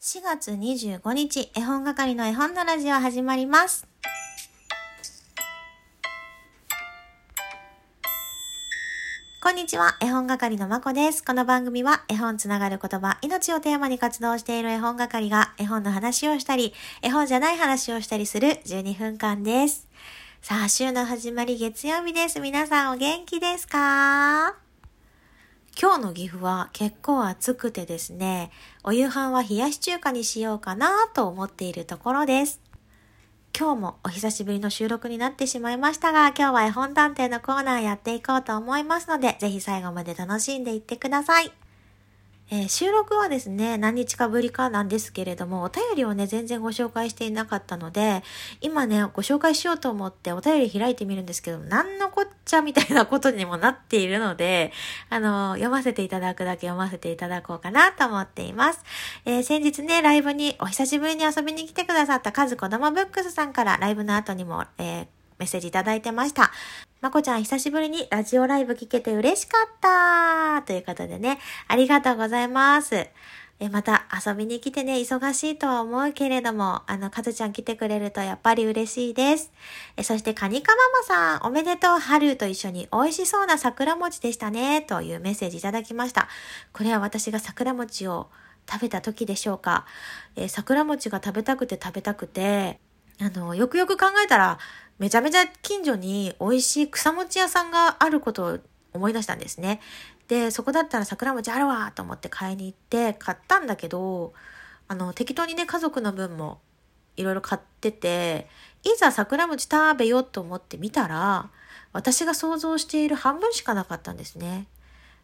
4月25日、絵本係の絵本のラジオ始まります。こんにちは、絵本係のまこです。この番組は絵本つながる言葉、命をテーマに活動している絵本係が絵本の話をしたり、絵本じゃない話をしたりする12分間です。さあ、週の始まり月曜日です。皆さんお元気ですか？今日の岐阜は結構暑くてですね、お夕飯は冷やし中華にしようかなと思っているところです。今日もお久しぶりの収録になってしまいましたが、今日は絵本探偵のコーナーやっていこうと思いますので、ぜひ最後まで楽しんでいってください。えー収録はですね、何日かぶりかなんですけれども、お便りをね、全然ご紹介していなかったので、今ね、ご紹介しようと思ってお便り開いてみるんですけど、何のこっちゃみたいなことにもなっているので、あの、読ませていただくだけ読ませていただこうかなと思っています。えー先日ね、ライブにお久しぶりに遊びに来てくださったカズ子供ブックスさんからライブの後にも、えーメッセージいただいてました。まこちゃん久しぶりにラジオライブ聞けて嬉しかったということでね、ありがとうございます。えまた遊びに来てね、忙しいとは思うけれども、あの、かずちゃん来てくれるとやっぱり嬉しいです。えそして、カニカママさん、おめでとう、春と一緒に美味しそうな桜餅でしたね、というメッセージいただきました。これは私が桜餅を食べた時でしょうか。え桜餅が食べたくて食べたくて、あの、よくよく考えたら、めちゃめちゃ近所に美味しい草餅屋さんがあることを思い出したんですね。で、そこだったら桜餅あるわと思って買いに行って買ったんだけど、あの、適当にね、家族の分もいろいろ買ってて、いざ桜餅食べようと思ってみたら、私が想像している半分しかなかったんですね。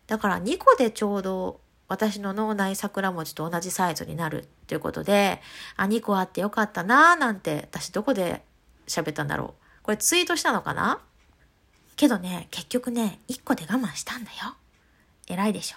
だから2個でちょうど私の脳内桜餅と同じサイズになるっていうことで、あ、2個あってよかったなーなんて、私どこで喋ったんだろう。これツイートしたのかな？けどね、結局ね、1個で我慢したんだよ。偉いでしょ。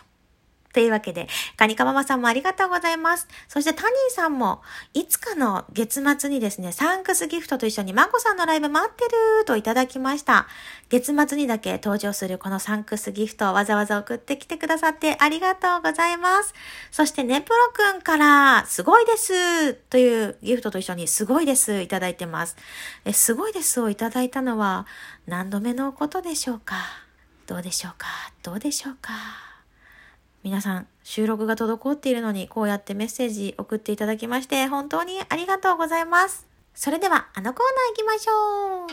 というわけで、カニカママさんもありがとうございます。そしてタニーさんも、いつかの月末にですね、サンクスギフトと一緒にマコさんのライブ待ってるといただきました。月末にだけ登場するこのサンクスギフトをわざわざ送ってきてくださってありがとうございます。そしてネプロくんから、すごいですというギフトと一緒にすごいですいただいてます。え、すごいですをいただいたのは何度目のことでしょうか？どうでしょうか？どうでしょうか？皆さん、収録が滞っているのに、こうやってメッセージ送っていただきまして、本当にありがとうございます。それでは、あのコーナー行きましょう。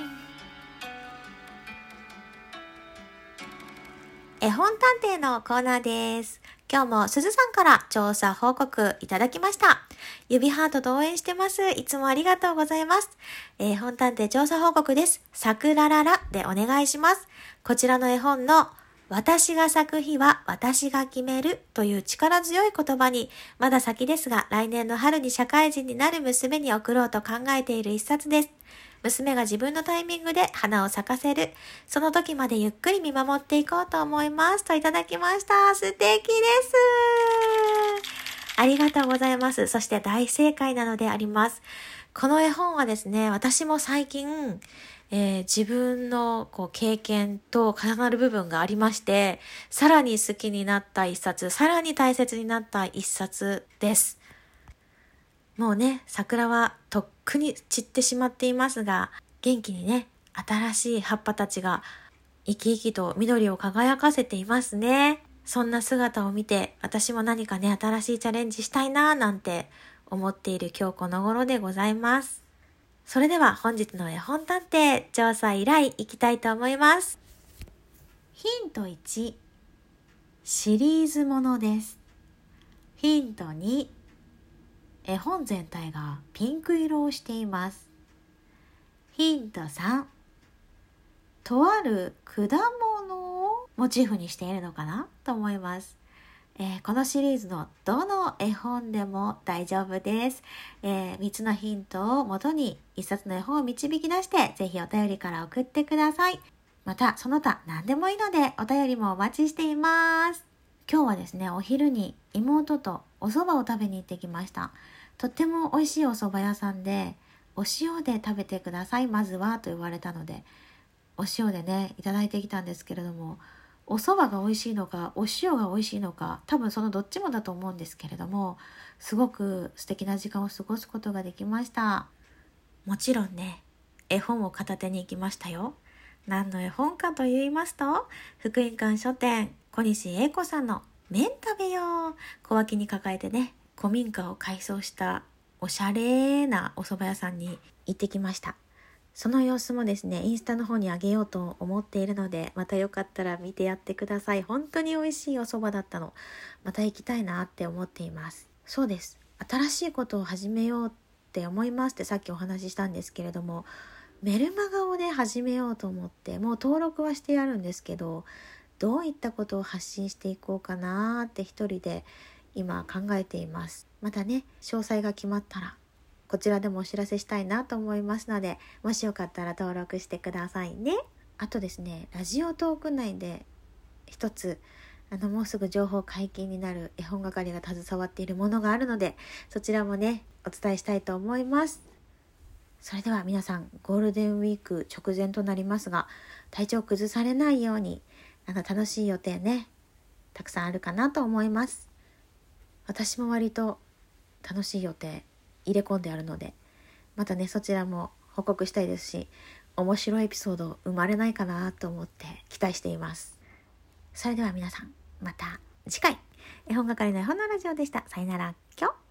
絵本探偵のコーナーです。今日もすずさんから調査報告いただきました。指ハートと応援してます。いつもありがとうございます。えー絵本探偵調査報告です。さくらららでお願いします。こちらの絵本の私が咲く日は私が決めるという力強い言葉に、まだ先ですが来年の春に社会人になる娘に送ろうと考えている一冊です。娘が自分のタイミングで花を咲かせる。その時までゆっくり見守っていこうと思います。といただきました。素敵です。ありがとうございます。そして大正解なのであります。この絵本はですね、私も最近、えー自分のこう経験と重なる部分がありまして、さらに好きになった一冊、さらに大切になった一冊です。もうね、桜はとっくに散ってしまっていますが、元気にね、新しい葉っぱたちが生き生きと緑を輝かせていますね。そんな姿を見て、私も何かね、新しいチャレンジしたいなぁなんて思っている今日この頃でございます。それでは本日の絵本探偵調査依頼いきたいと思います。ヒント1、シリーズものです。ヒント2、絵本全体がピンク色をしています。ヒント3、とある果物をモチーフにしているのかな？と思います。えーこのシリーズのどの絵本でも大丈夫です。え3つのヒントをもとに1冊の絵本を導き出して、ぜひお便りから送ってください。また、その他何でもいいのでお便りもお待ちしています。今日はですね、お昼に妹とお蕎麦を食べに行ってきました。とっても美味しいお蕎麦屋さんで、お塩で食べてください、まずはと言われたので、お塩でね、いただいてきたんですけれども、お蕎麦が美味しいのかお塩が美味しいのか多分そのどっちもだと思うんですけれどもすごく素敵な時間を過ごすことができました。もちろんね絵本を片手に行きましたよ。何の絵本かと言いますと福音館書店小西英子さんの「麺食べよう」小脇に抱えてね古民家を改装したおしゃれなお蕎麦屋さんに行ってきました。その様子もですね、インスタの方にあげようと思っているので、またよかったら見てやってください。本当に美味しいお蕎麦だったの。また行きたいなって思っています。そうです。新しいことを始めようって思いますってさっきお話ししたんですけれども、メルマガをね、始めようと思って、もう登録はしてあるんですけど、どういったことを発信していこうかなって一人で今考えています。またね、詳細が決まったらこちらでもお知らせしたいなと思いますので、もしよかったら登録してくださいね。あとですね、ラジオトーク内で一つ、あの、もうすぐ情報解禁になる絵本係が携わっているものがあるので、そちらもね、お伝えしたいと思います。それでは皆さん、ゴールデンウィーク直前となりますが、体調崩されないように、あの、楽しい予定ね、たくさんあるかなと思います。私も割と楽しい予定入れ込んであるのでまたねそちらも報告したいですし面白いエピソード生まれないかなと思って期待しています。それでは皆さんまた次回。絵本係の絵本のラジオでした。さよなら。今日。